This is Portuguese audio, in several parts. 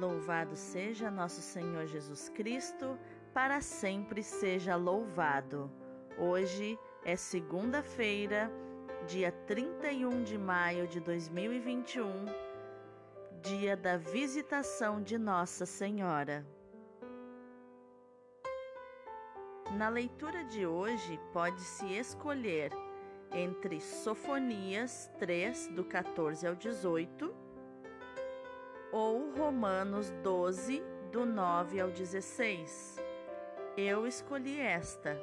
Louvado seja nosso Senhor Jesus Cristo, para sempre seja louvado. Hoje é segunda-feira, dia 31 de maio de 2021, dia da visitação de Nossa Senhora. Na leitura de hoje, pode-se escolher entre Sofonias 3, do 14 ao 18, ou Romanos 12, do 9 ao 16. Eu escolhi esta,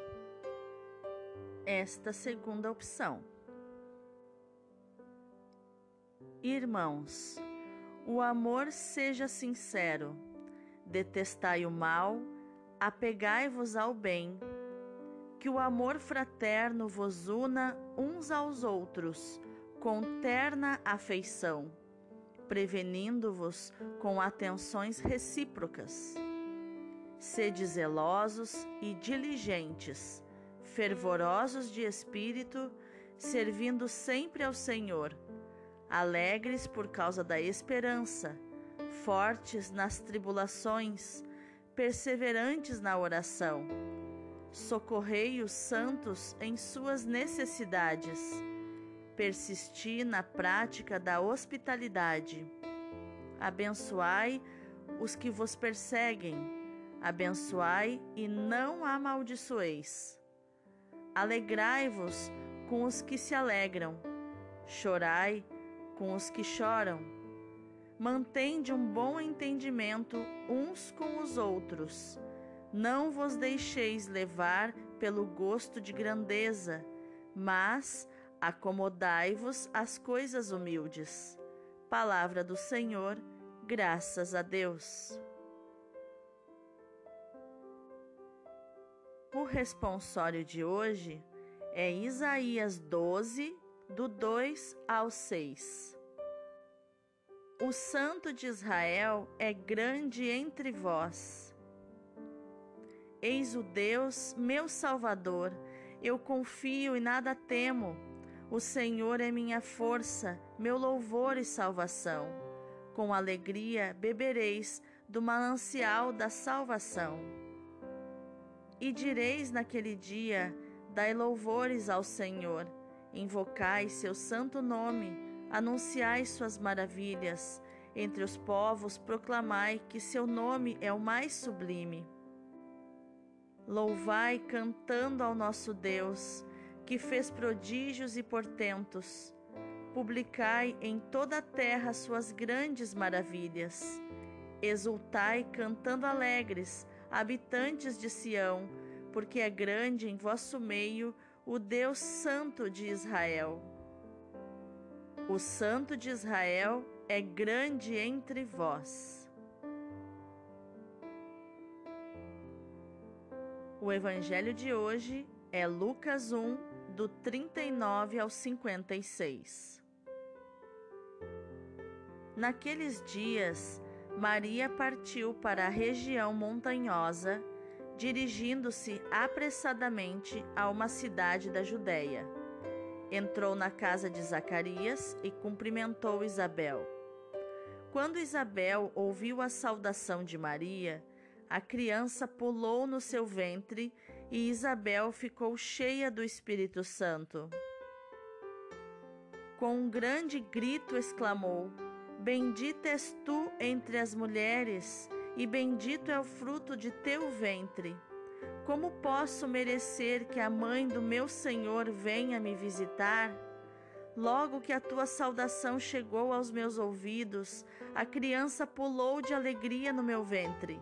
esta segunda opção. Irmãos, o amor seja sincero, detestai o mal, apegai-vos ao bem, que o amor fraterno vos una uns aos outros com terna afeição, prevenindo-vos com atenções recíprocas. Sede zelosos e diligentes, fervorosos de espírito, servindo sempre ao Senhor, alegres por causa da esperança, fortes nas tribulações, perseverantes na oração. Socorrei os santos em suas necessidades. Persisti na prática da hospitalidade. Abençoai os que vos perseguem. Abençoai e não amaldiçoeis. Alegrai-vos com os que se alegram. Chorai com os que choram mantende um bom entendimento uns com os outros. Não vos deixeis levar pelo gosto de grandeza, mas acomodai-vos às coisas humildes. Palavra do Senhor, graças a Deus. O responsório de hoje é Isaías 12, do 2 ao 6. O Santo de Israel é grande entre vós. Eis o Deus, meu Salvador, eu confio e nada temo. O Senhor é minha força, meu louvor e salvação. Com alegria bebereis do manancial da salvação. E direis naquele dia: Dai louvores ao Senhor, invocai seu santo nome Anunciai suas maravilhas, entre os povos proclamai que seu nome é o mais sublime. Louvai cantando ao nosso Deus, que fez prodígios e portentos. Publicai em toda a terra suas grandes maravilhas. Exultai cantando alegres, habitantes de Sião, porque é grande em vosso meio o Deus Santo de Israel. O Santo de Israel é grande entre vós. O Evangelho de hoje é Lucas 1, do 39 ao 56. Naqueles dias, Maria partiu para a região montanhosa, dirigindo-se apressadamente a uma cidade da Judéia entrou na casa de Zacarias e cumprimentou Isabel. Quando Isabel ouviu a saudação de Maria, a criança pulou no seu ventre e Isabel ficou cheia do Espírito Santo. Com um grande grito exclamou: Bendita és tu entre as mulheres, e bendito é o fruto de teu ventre. Como posso merecer que a mãe do meu Senhor venha me visitar? Logo que a tua saudação chegou aos meus ouvidos, a criança pulou de alegria no meu ventre.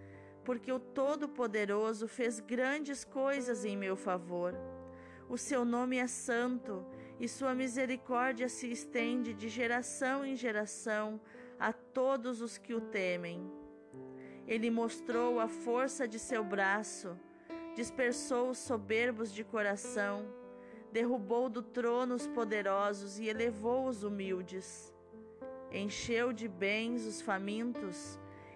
porque o Todo-Poderoso fez grandes coisas em meu favor. O seu nome é santo e sua misericórdia se estende de geração em geração a todos os que o temem. Ele mostrou a força de seu braço, dispersou os soberbos de coração, derrubou do trono os poderosos e elevou os humildes. Encheu de bens os famintos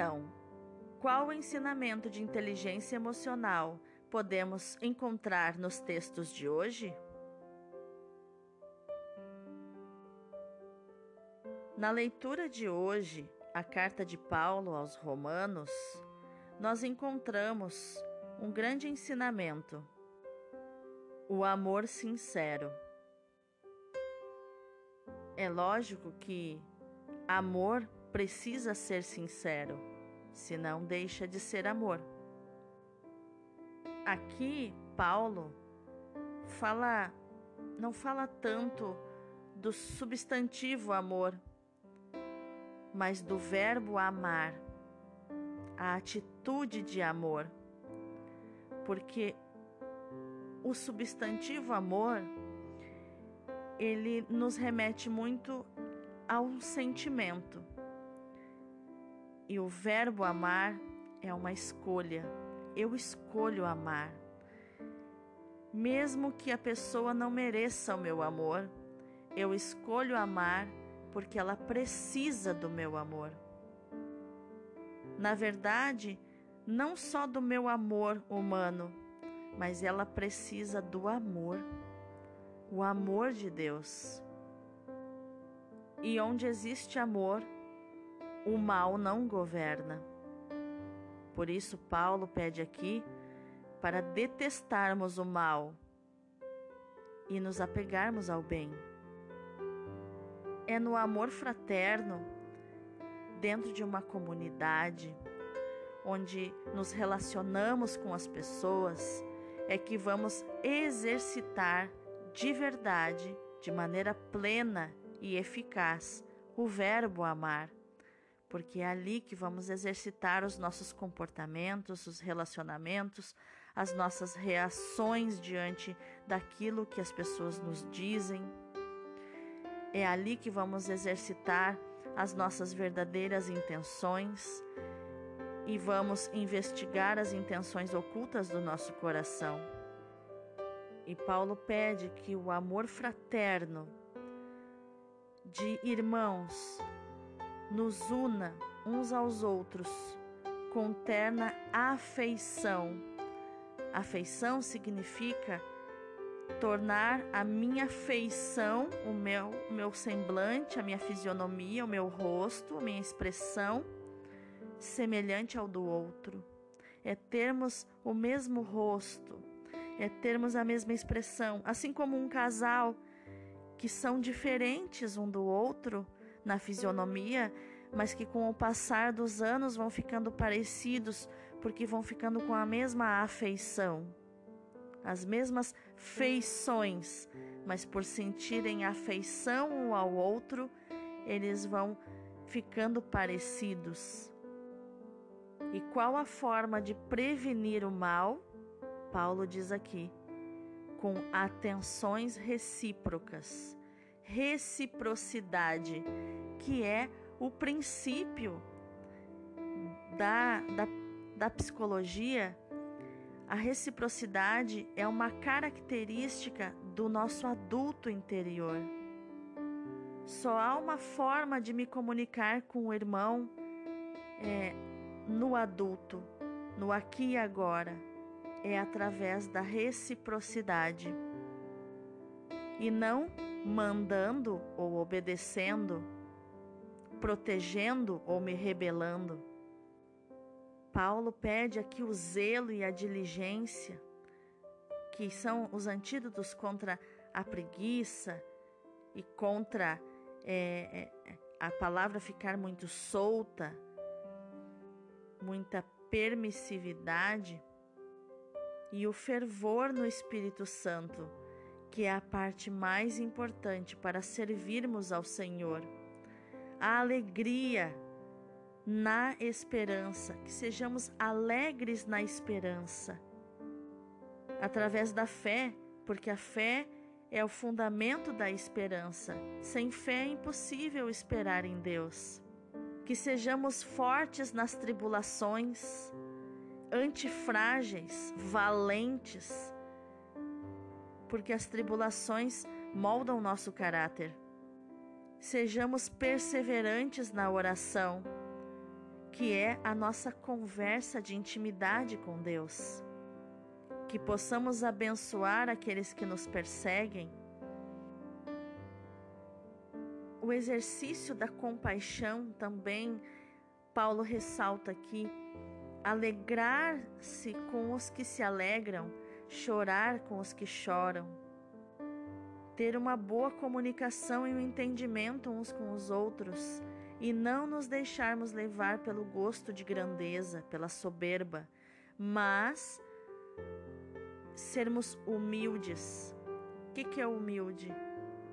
Então, qual ensinamento de inteligência emocional podemos encontrar nos textos de hoje? Na leitura de hoje, a carta de Paulo aos Romanos, nós encontramos um grande ensinamento: o amor sincero. É lógico que amor precisa ser sincero, senão deixa de ser amor. Aqui, Paulo fala, não fala tanto do substantivo amor, mas do verbo amar, a atitude de amor. Porque o substantivo amor, ele nos remete muito a um sentimento. E o verbo amar é uma escolha. Eu escolho amar. Mesmo que a pessoa não mereça o meu amor, eu escolho amar porque ela precisa do meu amor. Na verdade, não só do meu amor humano, mas ela precisa do amor, o amor de Deus. E onde existe amor, o mal não governa. Por isso, Paulo pede aqui para detestarmos o mal e nos apegarmos ao bem é no amor fraterno, dentro de uma comunidade, onde nos relacionamos com as pessoas, é que vamos exercitar de verdade, de maneira plena e eficaz, o verbo amar. Porque é ali que vamos exercitar os nossos comportamentos, os relacionamentos, as nossas reações diante daquilo que as pessoas nos dizem, é ali que vamos exercitar as nossas verdadeiras intenções e vamos investigar as intenções ocultas do nosso coração. E Paulo pede que o amor fraterno de irmãos nos una uns aos outros com terna afeição. Afeição significa tornar a minha feição, o meu, o meu semblante, a minha fisionomia, o meu rosto, a minha expressão semelhante ao do outro. É termos o mesmo rosto, é termos a mesma expressão, assim como um casal que são diferentes um do outro na fisionomia, mas que com o passar dos anos vão ficando parecidos porque vão ficando com a mesma afeição as mesmas feições, mas por sentirem afeição um ao outro, eles vão ficando parecidos. E qual a forma de prevenir o mal? Paulo diz aqui, com atenções recíprocas, reciprocidade, que é o princípio da, da, da psicologia a reciprocidade é uma característica do nosso adulto interior. Só há uma forma de me comunicar com o irmão é, no adulto, no aqui e agora, é através da reciprocidade. E não mandando ou obedecendo, protegendo ou me rebelando. Paulo pede aqui o zelo e a diligência, que são os antídotos contra a preguiça e contra é, é, a palavra ficar muito solta. muita permissividade e o fervor no Espírito Santo, que é a parte mais importante para servirmos ao Senhor. A alegria na esperança, que sejamos alegres na esperança. Através da fé, porque a fé é o fundamento da esperança. Sem fé é impossível esperar em Deus. Que sejamos fortes nas tribulações, antifrágeis, valentes, porque as tribulações moldam nosso caráter. Sejamos perseverantes na oração, que é a nossa conversa de intimidade com Deus que possamos abençoar aqueles que nos perseguem. O exercício da compaixão também, Paulo ressalta aqui, alegrar-se com os que se alegram, chorar com os que choram. Ter uma boa comunicação e um entendimento uns com os outros e não nos deixarmos levar pelo gosto de grandeza, pela soberba, mas sermos humildes. O que, que é humilde?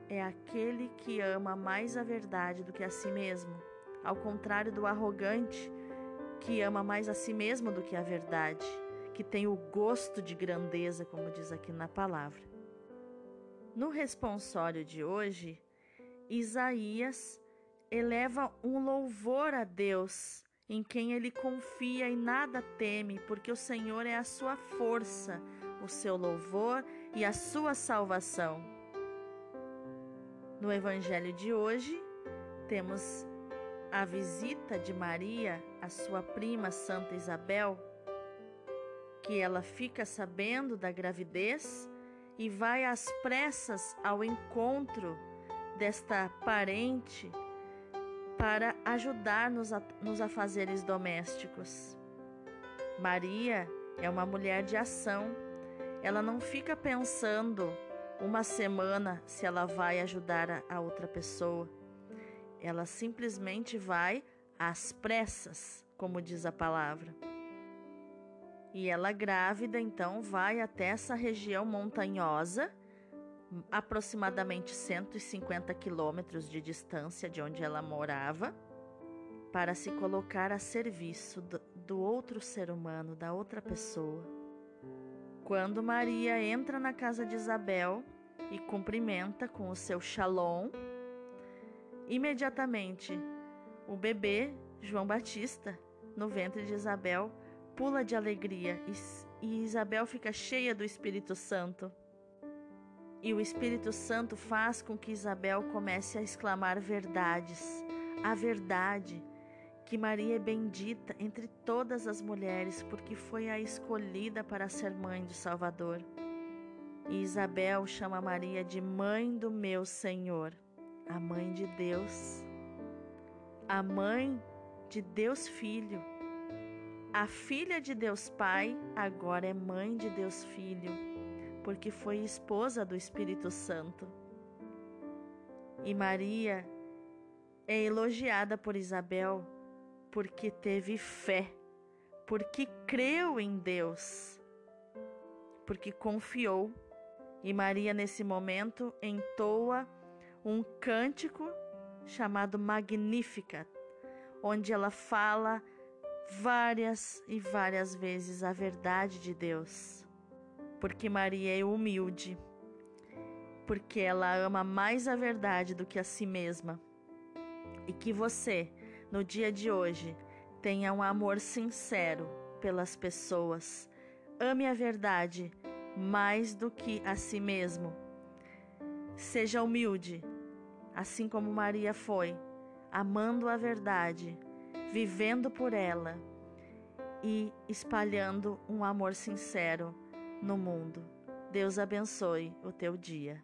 É aquele que ama mais a verdade do que a si mesmo, ao contrário do arrogante, que ama mais a si mesmo do que a verdade, que tem o gosto de grandeza, como diz aqui na palavra. No responsório de hoje, Isaías eleva um louvor a Deus, em quem ele confia e nada teme, porque o Senhor é a sua força o seu louvor e a sua salvação. No Evangelho de hoje, temos a visita de Maria à sua prima Santa Isabel, que ela fica sabendo da gravidez e vai às pressas ao encontro desta parente para ajudar nos, a, nos afazeres domésticos. Maria é uma mulher de ação ela não fica pensando uma semana se ela vai ajudar a, a outra pessoa. Ela simplesmente vai às pressas, como diz a palavra. E ela grávida então vai até essa região montanhosa, aproximadamente 150 quilômetros de distância de onde ela morava, para se colocar a serviço do, do outro ser humano, da outra pessoa. Quando Maria entra na casa de Isabel e cumprimenta com o seu shalom, imediatamente o bebê, João Batista, no ventre de Isabel, pula de alegria e Isabel fica cheia do Espírito Santo. E o Espírito Santo faz com que Isabel comece a exclamar verdades, a verdade, que Maria é bendita entre todas as mulheres, porque foi a escolhida para ser mãe do Salvador. E Isabel chama Maria de mãe do meu Senhor, a mãe de Deus, a mãe de Deus Filho. A filha de Deus Pai agora é mãe de Deus Filho, porque foi esposa do Espírito Santo. E Maria é elogiada por Isabel porque teve fé, porque creu em Deus, porque confiou. E Maria, nesse momento, entoa um cântico chamado Magnífica, onde ela fala várias e várias vezes a verdade de Deus. Porque Maria é humilde, porque ela ama mais a verdade do que a si mesma. E que você, no dia de hoje, tenha um amor sincero pelas pessoas. Ame a verdade mais do que a si mesmo. Seja humilde, assim como Maria foi, amando a verdade, vivendo por ela e espalhando um amor sincero no mundo. Deus abençoe o teu dia.